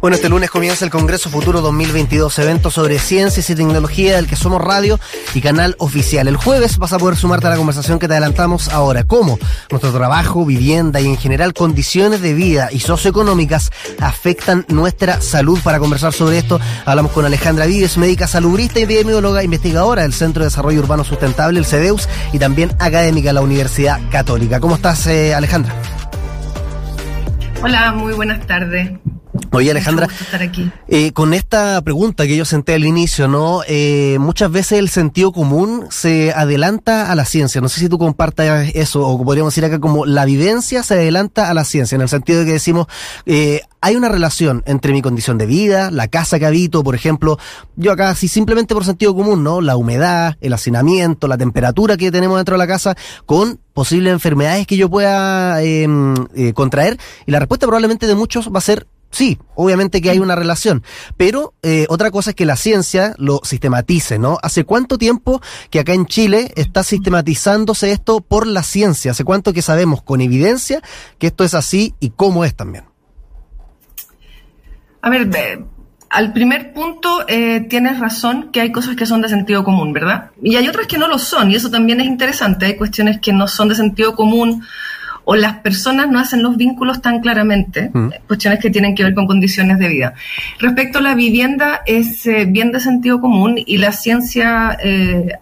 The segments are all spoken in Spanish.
Bueno, este lunes comienza el Congreso Futuro 2022, evento sobre ciencias y tecnología del que somos radio y canal oficial. El jueves vas a poder sumarte a la conversación que te adelantamos ahora. ¿Cómo? Nuestro trabajo, vivienda y en general condiciones de vida y socioeconómicas afectan nuestra salud. Para conversar sobre esto, hablamos con Alejandra Vives, médica salubrista y epidemióloga investigadora del Centro de Desarrollo Urbano Sustentable, el CEDEUS, y también académica de la Universidad Católica. ¿Cómo estás, eh, Alejandra? Hola, muy buenas tardes. Oye Alejandra, eh, con esta pregunta que yo senté al inicio, ¿no? Eh, muchas veces el sentido común se adelanta a la ciencia. No sé si tú compartas eso, o podríamos decir acá como la vivencia se adelanta a la ciencia, en el sentido de que decimos, eh, hay una relación entre mi condición de vida, la casa que habito, por ejemplo, yo acá, si simplemente por sentido común, ¿no? La humedad, el hacinamiento, la temperatura que tenemos dentro de la casa, con posibles enfermedades que yo pueda em, contraer. Y la respuesta probablemente de muchos va a ser Sí, obviamente que hay una relación, pero eh, otra cosa es que la ciencia lo sistematice, ¿no? ¿Hace cuánto tiempo que acá en Chile está sistematizándose esto por la ciencia? ¿Hace cuánto que sabemos con evidencia que esto es así y cómo es también? A ver, al primer punto eh, tienes razón que hay cosas que son de sentido común, ¿verdad? Y hay otras que no lo son, y eso también es interesante. Hay cuestiones que no son de sentido común o las personas no hacen los vínculos tan claramente, mm. cuestiones que tienen que ver con condiciones de vida. Respecto a la vivienda, es eh, bien de sentido común y la ciencia eh,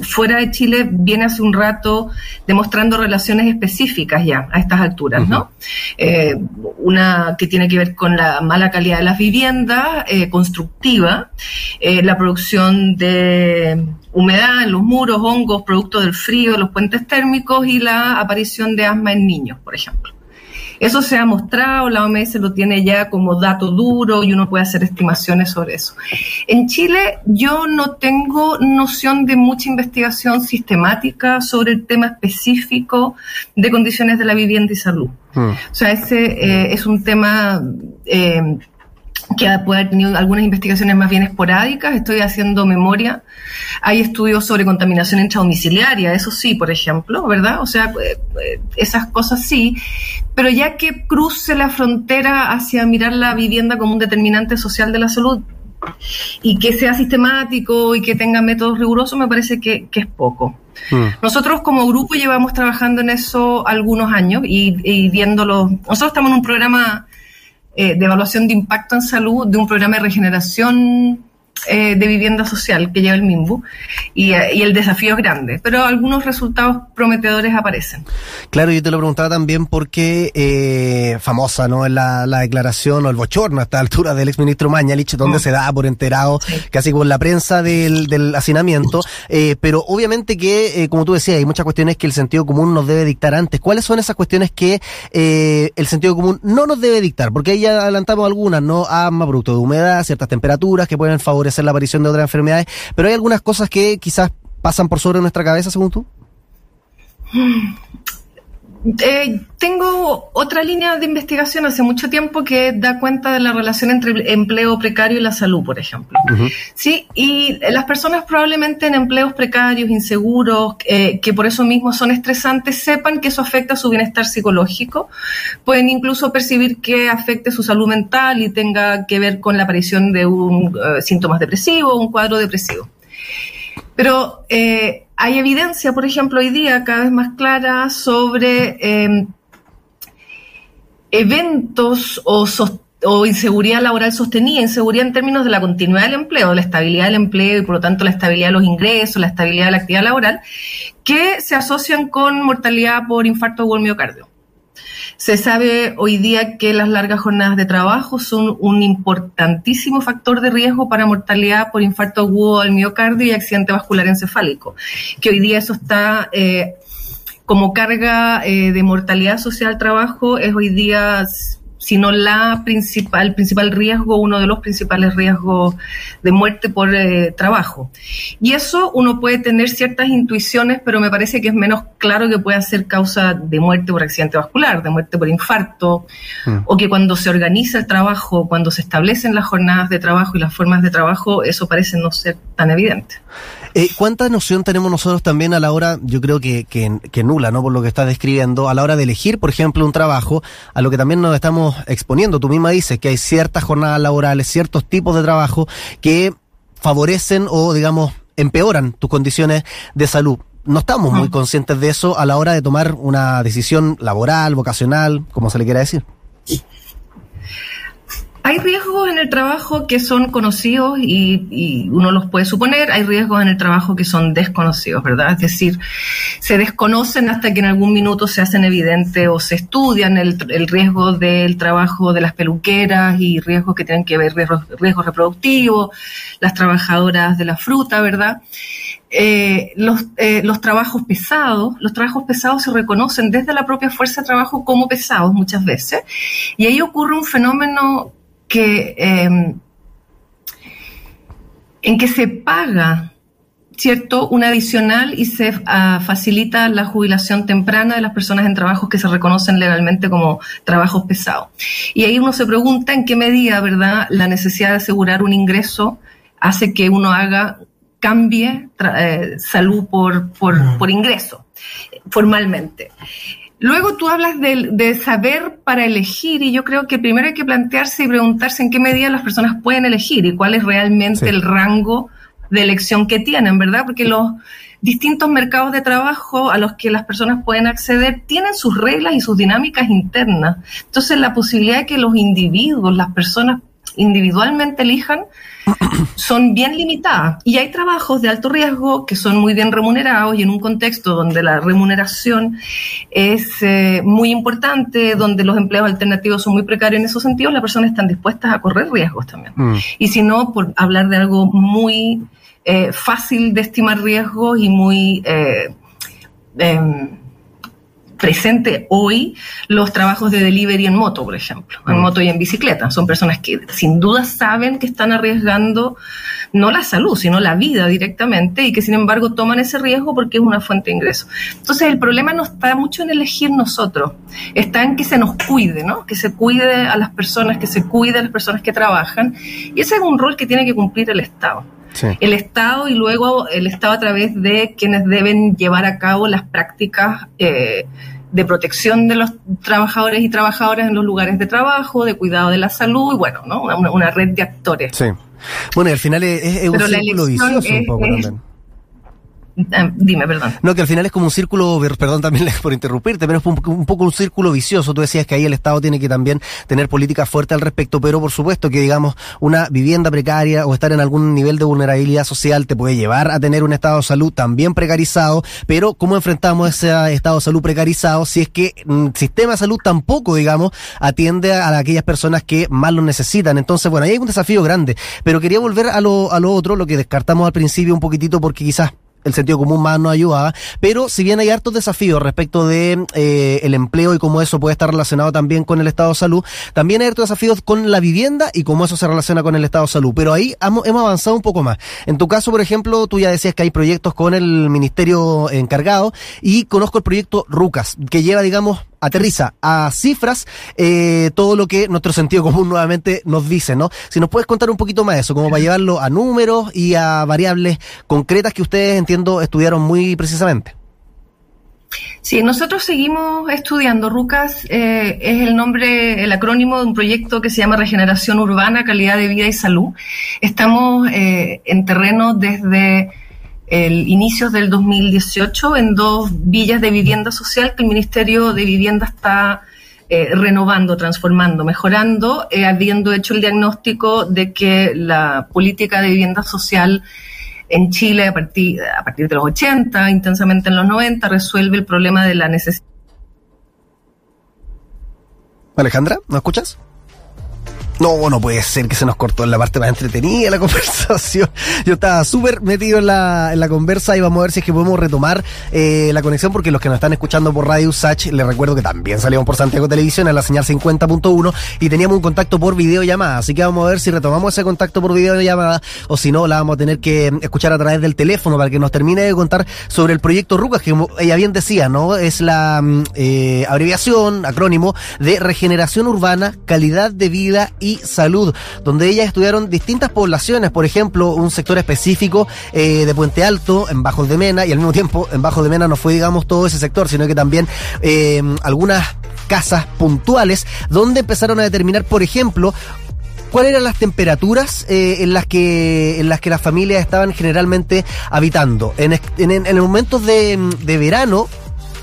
fuera de Chile viene hace un rato demostrando relaciones específicas ya a estas alturas, ¿no? Eh, una que tiene que ver con la mala calidad de las viviendas, eh, constructiva, eh, la producción de humedad en los muros, hongos, producto del frío, los puentes térmicos y la aparición de asma en niños, por ejemplo. Eso se ha mostrado, la OMS lo tiene ya como dato duro y uno puede hacer estimaciones sobre eso. En Chile yo no tengo noción de mucha investigación sistemática sobre el tema específico de condiciones de la vivienda y salud. Hmm. O sea, ese eh, es un tema... Eh, que puede haber tenido algunas investigaciones más bien esporádicas, estoy haciendo memoria. Hay estudios sobre contaminación intradomiciliaria, eso sí, por ejemplo, ¿verdad? O sea, eh, eh, esas cosas sí, pero ya que cruce la frontera hacia mirar la vivienda como un determinante social de la salud y que sea sistemático y que tenga métodos rigurosos, me parece que, es poco. Mm. Nosotros como grupo llevamos trabajando en eso algunos años y, y viéndolo. Nosotros estamos en un programa eh, de evaluación de impacto en salud de un programa de regeneración eh, de vivienda social que lleva el MIMBU y, eh, y, el desafío es grande, pero algunos resultados prometedores aparecen. Claro, yo te lo preguntaba también porque eh, famosa, ¿no? La, la declaración o el bochorno a esta altura del exministro Mañalich, donde mm. se da por enterado casi con la prensa del, del hacinamiento, eh, pero obviamente que, como tú decías, hay muchas cuestiones que el sentido común nos debe dictar antes. ¿Cuáles son esas cuestiones que el sentido común no nos debe dictar? Porque ahí ya adelantamos algunas, ¿no? Asma, producto de humedad, ciertas temperaturas que pueden favorecer hacer la aparición de otras enfermedades, pero hay algunas cosas que quizás pasan por sobre nuestra cabeza, según tú. Eh, tengo otra línea de investigación hace mucho tiempo que da cuenta de la relación entre el empleo precario y la salud, por ejemplo. Sí, y las personas probablemente en empleos precarios, inseguros, eh, que por eso mismo son estresantes, sepan que eso afecta su bienestar psicológico. Pueden incluso percibir que afecte su salud mental y tenga que ver con la aparición de un uh, síntomas depresivos, un cuadro depresivo. Pero eh, hay evidencia, por ejemplo, hoy día cada vez más clara sobre em, eventos o, inseguridad laboral sostenida, inseguridad en términos de la continuidad del empleo, la estabilidad del empleo y por lo tanto la estabilidad de los ingresos, la estabilidad de la actividad laboral, que se asocian con mortalidad por infarto o miocardio. Se sabe hoy día que las largas jornadas de trabajo son un importantísimo factor de riesgo para mortalidad por infarto agudo al miocardio y accidente vascular encefálico, que hoy día eso está eh, como carga eh, de mortalidad social al trabajo, es hoy día sino la principal, el principal riesgo, uno de los principales riesgos de muerte por eh, trabajo. Y eso uno puede tener ciertas intuiciones, pero me parece que es menos claro que pueda ser causa de muerte por accidente vascular, de muerte por infarto, mm. o que cuando se organiza el trabajo, cuando se establecen las jornadas de trabajo y las formas de trabajo, eso parece no ser tan evidente. Eh, ¿Cuánta noción tenemos nosotros también a la hora, yo creo que, que, nula, ¿no? Por lo que estás describiendo, a la hora de elegir, por ejemplo, un trabajo, a lo que también nos estamos exponiendo. Tú misma dices que hay ciertas jornadas laborales, ciertos tipos de trabajo que favorecen o, digamos, empeoran tus condiciones de salud. No estamos muy conscientes de eso a la hora de tomar una decisión laboral, vocacional, como se le quiera decir. Hay riesgos en el trabajo que son conocidos y, uno los puede suponer, hay riesgos en el trabajo que son desconocidos, ¿verdad? Es decir, se desconocen hasta que en algún minuto se hacen evidentes o se estudian el, riesgo del trabajo de las peluqueras y riesgos que tienen que ver riesgos, riesgos reproductivos, las trabajadoras de la fruta, ¿verdad? Eh, los, eh, los, trabajos pesados, los trabajos pesados se reconocen desde la propia fuerza de trabajo como pesados muchas veces, y ahí ocurre un fenómeno que, em, en que se paga ¿cierto? Un adicional y se ah, facilita la jubilación temprana de las personas en trabajos que se reconocen legalmente como trabajos pesados. Y ahí uno se pregunta en qué medida, ¿verdad?, la necesidad de asegurar un ingreso hace que uno haga, cambie eh, salud por, por, por ingreso, formalmente. Luego tú hablas de, saber para elegir y yo creo que primero hay que plantearse y preguntarse en qué medida las personas pueden elegir y cuál es realmente el rango de elección que tienen, ¿verdad? Porque los distintos mercados de trabajo a los que las personas pueden acceder tienen sus reglas y sus dinámicas internas. Entonces la posibilidad de que los individuos, las personas individualmente elijan, son bien limitadas. Y hay trabajos de alto riesgo que son muy bien remunerados y en un contexto donde la remuneración es eh, muy importante, donde los empleos alternativos son muy precarios en esos sentidos, las personas están dispuestas a correr riesgos también. Mm. Y si no, por hablar de algo muy eh, fácil de estimar riesgos y muy... Eh, em, presente hoy los trabajos de delivery en moto, por ejemplo, en mm. moto y en bicicleta. Son personas que sin duda saben que están arriesgando no la salud, sino la vida directamente y que sin embargo toman ese riesgo porque es una fuente de ingreso. Entonces el problema no está mucho en elegir nosotros, está en que se nos cuide, ¿no? Que se cuide a las personas, que se cuide a las personas que trabajan y ese es un rol que tiene que cumplir el Estado. El Estado y luego el Estado a través de quienes deben llevar a cabo las prácticas eh, de protección de los trabajadores y trabajadoras en los lugares de trabajo, de cuidado de la salud y bueno, ¿no? una, red de actores. Sí. Bueno, y al final es, un círculo vicioso un poco también. Ah, dime, perdón. No, que al final es como un círculo, perdón también por interrumpirte, pero es un, poco un círculo vicioso. Tú decías que ahí el Estado tiene que también tener políticas fuertes al respecto, pero por supuesto que, digamos, una vivienda precaria o estar en algún nivel de vulnerabilidad social te puede llevar a tener un estado de salud también precarizado, pero ¿cómo enfrentamos ese estado de salud precarizado si es que el sistema de salud tampoco, digamos, atiende a, aquellas personas que más lo necesitan? Entonces, bueno, ahí hay un desafío grande, pero quería volver a lo, a lo otro, lo que descartamos al principio un poquitito porque quizás el sentido común más no ayudaba, pero si bien hay hartos desafíos respecto de eh, el empleo y cómo eso puede estar relacionado también con el estado de salud, también hay hartos desafíos con la vivienda y cómo eso se relaciona con el estado de salud, pero ahí hemos, avanzado un poco más. En tu caso, por ejemplo, tú ya decías que hay proyectos con el ministerio encargado y conozco el proyecto RUCAS, que lleva, digamos, aterriza a cifras eh, todo lo que nuestro sentido común nuevamente nos dice, ¿no? Si nos puedes contar un poquito más de eso, como para llevarlo a números y a variables concretas que ustedes, entiendo, estudiaron muy precisamente. Sí, nosotros seguimos estudiando. RUCAS eh, es el nombre, el acrónimo de un proyecto que se llama Regeneración Urbana, Calidad de Vida y Salud. Estamos eh, en terreno desde el inicios del 2018 en dos villas de vivienda social que el Ministerio de Vivienda está eh, renovando, transformando, mejorando, eh, habiendo hecho el diagnóstico de que la política de vivienda social en Chile a partir, a partir de los 80, intensamente en los 90, resuelve el problema de la necesidad. Alejandra, ¿no escuchas? No, no puede ser que se nos cortó en la parte más entretenida la conversación. Yo estaba súper metido en la, en la conversa y vamos a ver si es que podemos retomar eh, la conexión porque los que nos están escuchando por Radio Sach, les recuerdo que también salimos por Santiago Televisión en la señal 50.1 y teníamos un contacto por videollamada. Así que vamos a ver si retomamos ese contacto por videollamada o si no, la vamos a tener que escuchar a través del teléfono para que nos termine de contar sobre el proyecto RUCAS, que ella bien decía, ¿no? Es la mm, eh, abreviación, acrónimo de Regeneración Urbana, Calidad de Vida y y salud, donde ellas estudiaron distintas poblaciones, por ejemplo, un sector específico eh, de Puente Alto, en Bajos de Mena, y al mismo tiempo en Bajos de Mena no fue, digamos, todo ese sector, sino que también eh, algunas casas puntuales, donde empezaron a determinar, por ejemplo, cuáles eran las temperaturas eh, en las que en las que las familias estaban generalmente habitando. En, en, en momentos de, de verano,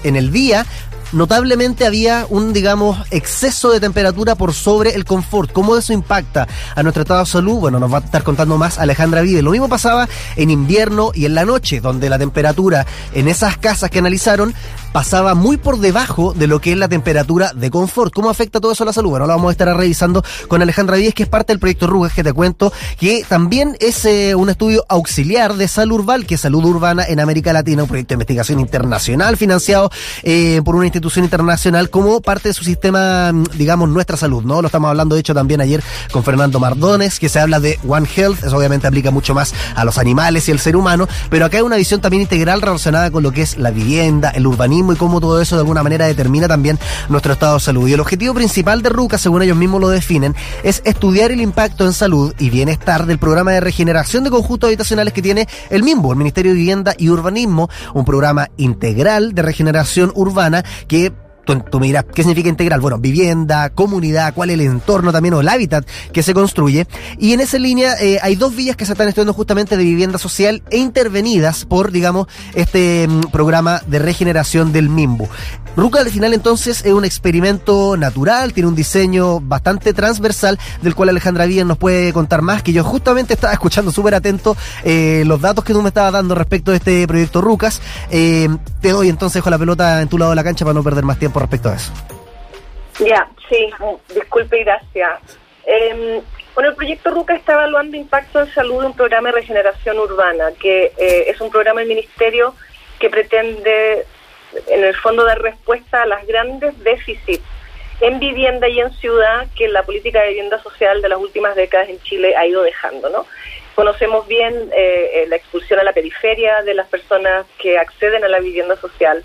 en el día, notablemente había un, digamos, exceso de temperatura por sobre el confort. ¿Cómo eso impacta a nuestro estado de salud? Bueno, nos va a estar contando más Alejandra Vide. Lo mismo pasaba en invierno y en la noche, donde la temperatura en esas casas que analizaron pasaba muy por debajo de lo que es la temperatura de confort. ¿Cómo afecta todo eso a la salud? Bueno, lo vamos a estar revisando con Alejandra Díez, que es parte del proyecto Rugas, que te cuento, que también es eh, un estudio auxiliar de salud urbana, que es salud urbana en América Latina, un proyecto de investigación internacional financiado eh, por una institución internacional como parte de su sistema, mm, digamos, nuestra salud, ¿no? Lo estamos hablando, de hecho, también ayer con Fernando Mardones, que se habla de One Health, eso obviamente aplica mucho más a los animales y el ser humano, pero acá hay una visión también integral relacionada con lo que es la vivienda, el urbanismo, y cómo todo eso de alguna manera determina también nuestro estado de salud. Y el objetivo principal de RUCA, según ellos mismos lo definen, es estudiar el impacto en salud y bienestar del programa de regeneración de conjuntos habitacionales que tiene el MIMBO, el Ministerio de Vivienda y Urbanismo, un programa integral de regeneración urbana que skip. Tú, me dirás, ¿qué significa integral? Bueno, vivienda, comunidad, cuál es el entorno también o el hábitat que se construye. Y en esa línea eh, hay dos vías que se están estudiando justamente de vivienda social e intervenidas por, digamos, este mm, programa de regeneración del MIMBU. RUCA al final entonces es un experimento natural, tiene un diseño bastante transversal del cual Alejandra Villan nos puede contar más, que yo justamente estaba escuchando súper atento eh, los datos que tú me estabas dando respecto de este proyecto RUCAS. Eh, te doy entonces con la pelota en tu lado de la cancha para no perder más tiempo respecto a eso. Ya, sí, disculpe y gracias. Eh, bueno, el proyecto RUCA está evaluando impacto en salud de un programa de regeneración urbana, que eh, es un programa del Ministerio que pretende, en el fondo, dar respuesta a las grandes déficits en vivienda y en ciudad que la política de vivienda social de las últimas décadas en Chile ha ido dejando, ¿no? Conocemos bien eh, eh, la expulsión a la periferia de las personas que acceden a la vivienda social.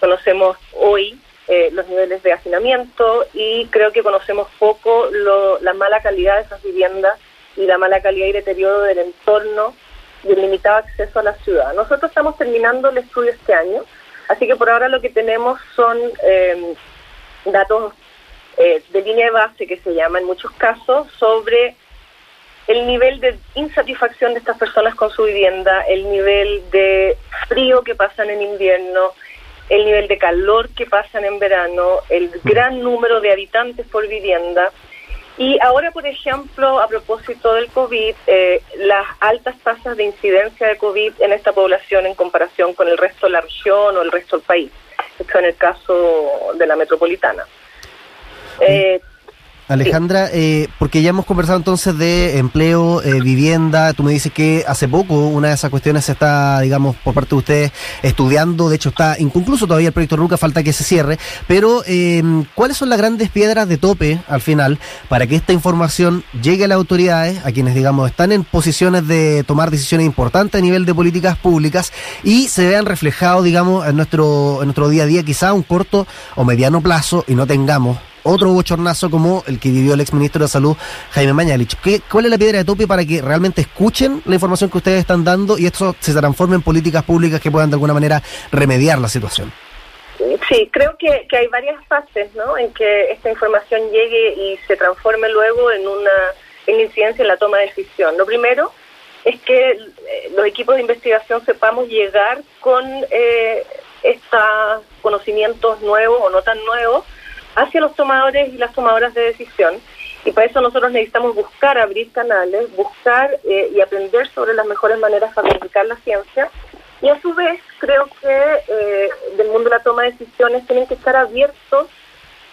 Conocemos hoy eh, los niveles de hacinamiento y creo que conocemos poco la mala calidad de esas viviendas y la mala calidad y deterioro del entorno y el limitado acceso a la ciudad. Nosotros estamos terminando el estudio este año, así que por ahora lo que tenemos son em, datos eh, de línea de base que se llama en muchos casos sobre el nivel de insatisfacción de estas personas con su vivienda, el nivel de frío que pasan en invierno, el nivel de calor que pasan en verano, el gran número de habitantes por vivienda. Y ahora, por ejemplo, a propósito del COVID, eh, las altas tasas de incidencia de COVID en esta población en comparación con el resto de la región o el resto del país. Esto en el caso de la metropolitana. Eh, Alejandra, eh, porque ya hemos conversado entonces de empleo, eh, vivienda, tú me dices que hace poco una de esas cuestiones se está, digamos, por parte de ustedes estudiando, de hecho está inconcluso todavía el proyecto RUCA, falta que se cierre, pero em, ¿cuáles son las grandes piedras de tope al final para que esta información llegue a las autoridades, a quienes, digamos, están en posiciones de tomar decisiones importantes a nivel de políticas públicas y se vean reflejados, digamos, en nuestro, en nuestro día a día, quizá a un corto o mediano plazo y no tengamos otro bochornazo como el que vivió el exministro de Salud, Jaime Mañalich. ¿Qué, ¿Cuál es la piedra de tope para que realmente escuchen la información que ustedes están dando y esto se transforme en políticas públicas que puedan de alguna manera remediar la situación? Sí, creo que, hay varias fases ¿no? en que esta información llegue y se transforme luego en una en incidencia en la toma de decisión. Lo primero es que eh, los equipos de investigación sepamos llegar con eh, estos conocimientos nuevos o no tan nuevos hacia los tomadores y las tomadoras de decisión. Y para eso nosotros necesitamos buscar, abrir canales, buscar eh, y aprender sobre las mejores maneras para comunicar la ciencia. Y a su vez, creo que eh, del mundo de la toma de decisiones tienen que estar abiertos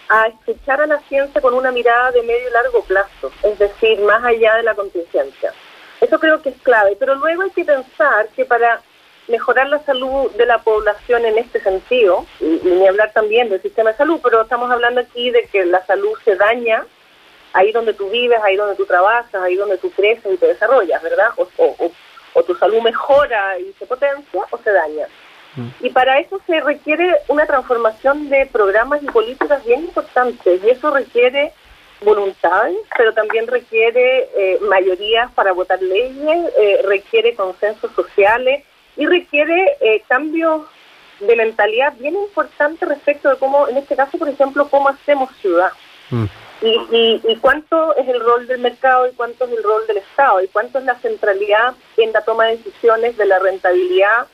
a escuchar a la ciencia con una mirada de medio y largo plazo, es decir, más allá de la contingencia. Eso creo que es clave, pero luego hay que pensar que para mejorar la salud de la población en este sentido, y, ni hablar también del sistema de salud, pero estamos hablando aquí de que la salud se daña ahí donde tú vives, ahí donde tú trabajas, ahí donde tú creces y te desarrollas, ¿verdad? O, o, o tu salud mejora y se potencia o se daña. Mm. Y para eso se requiere una transformación de programas y políticas bien importantes, y eso requiere voluntad, pero también requiere eh, mayorías para votar leyes, eh, requiere consensos sociales, y requiere eh, cambios de mentalidad bien importante respecto de cómo, en este caso, por ejemplo, cómo hacemos ciudad. Mm. Y, y, cuánto es el rol del mercado y cuánto es el rol del Estado y cuánto es la centralidad en la toma de decisiones de la rentabilidad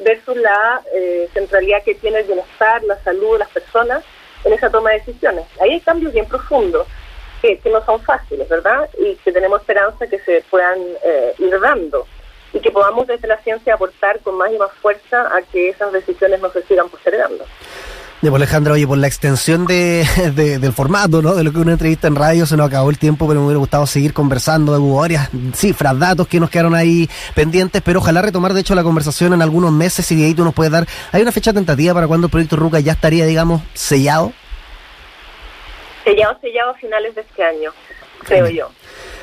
versus la eh, centralidad que tiene el bienestar, la salud de las personas en esa toma de decisiones. Ahí hay cambios bien profundos que, no son fáciles, ¿verdad? Y que tenemos esperanza que se puedan eh, ir dando y que podamos desde la ciencia aportar con más y más fuerza a que esas decisiones no se sigan postergando. De pues, Alejandra, oye, por la extensión de, del formato, ¿no? De lo que una entrevista en radio se nos acabó el tiempo, pero me hubiera gustado seguir conversando. Hubo varias cifras, datos que nos quedaron ahí pendientes, pero ojalá retomar, de hecho, la conversación en algunos meses y de ahí tú nos puedes dar. ¿Hay una fecha tentativa para cuando el proyecto Ruca ya estaría, digamos, sellado? Sellado, sellado a finales de este año, creo yo.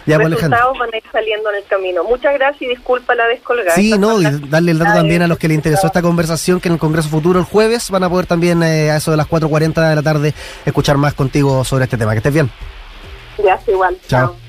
Ya, pues, resultados van a ir saliendo en el camino. Muchas gracias y disculpa la descolgada. Sí, no, y darle el dato también a los que les interesó esta conversación, que en el Congreso Futuro el jueves van a poder también eh, a eso de las 4.40 de la tarde escuchar más contigo sobre este tema. Que estés bien. Gracias, igual. Chao.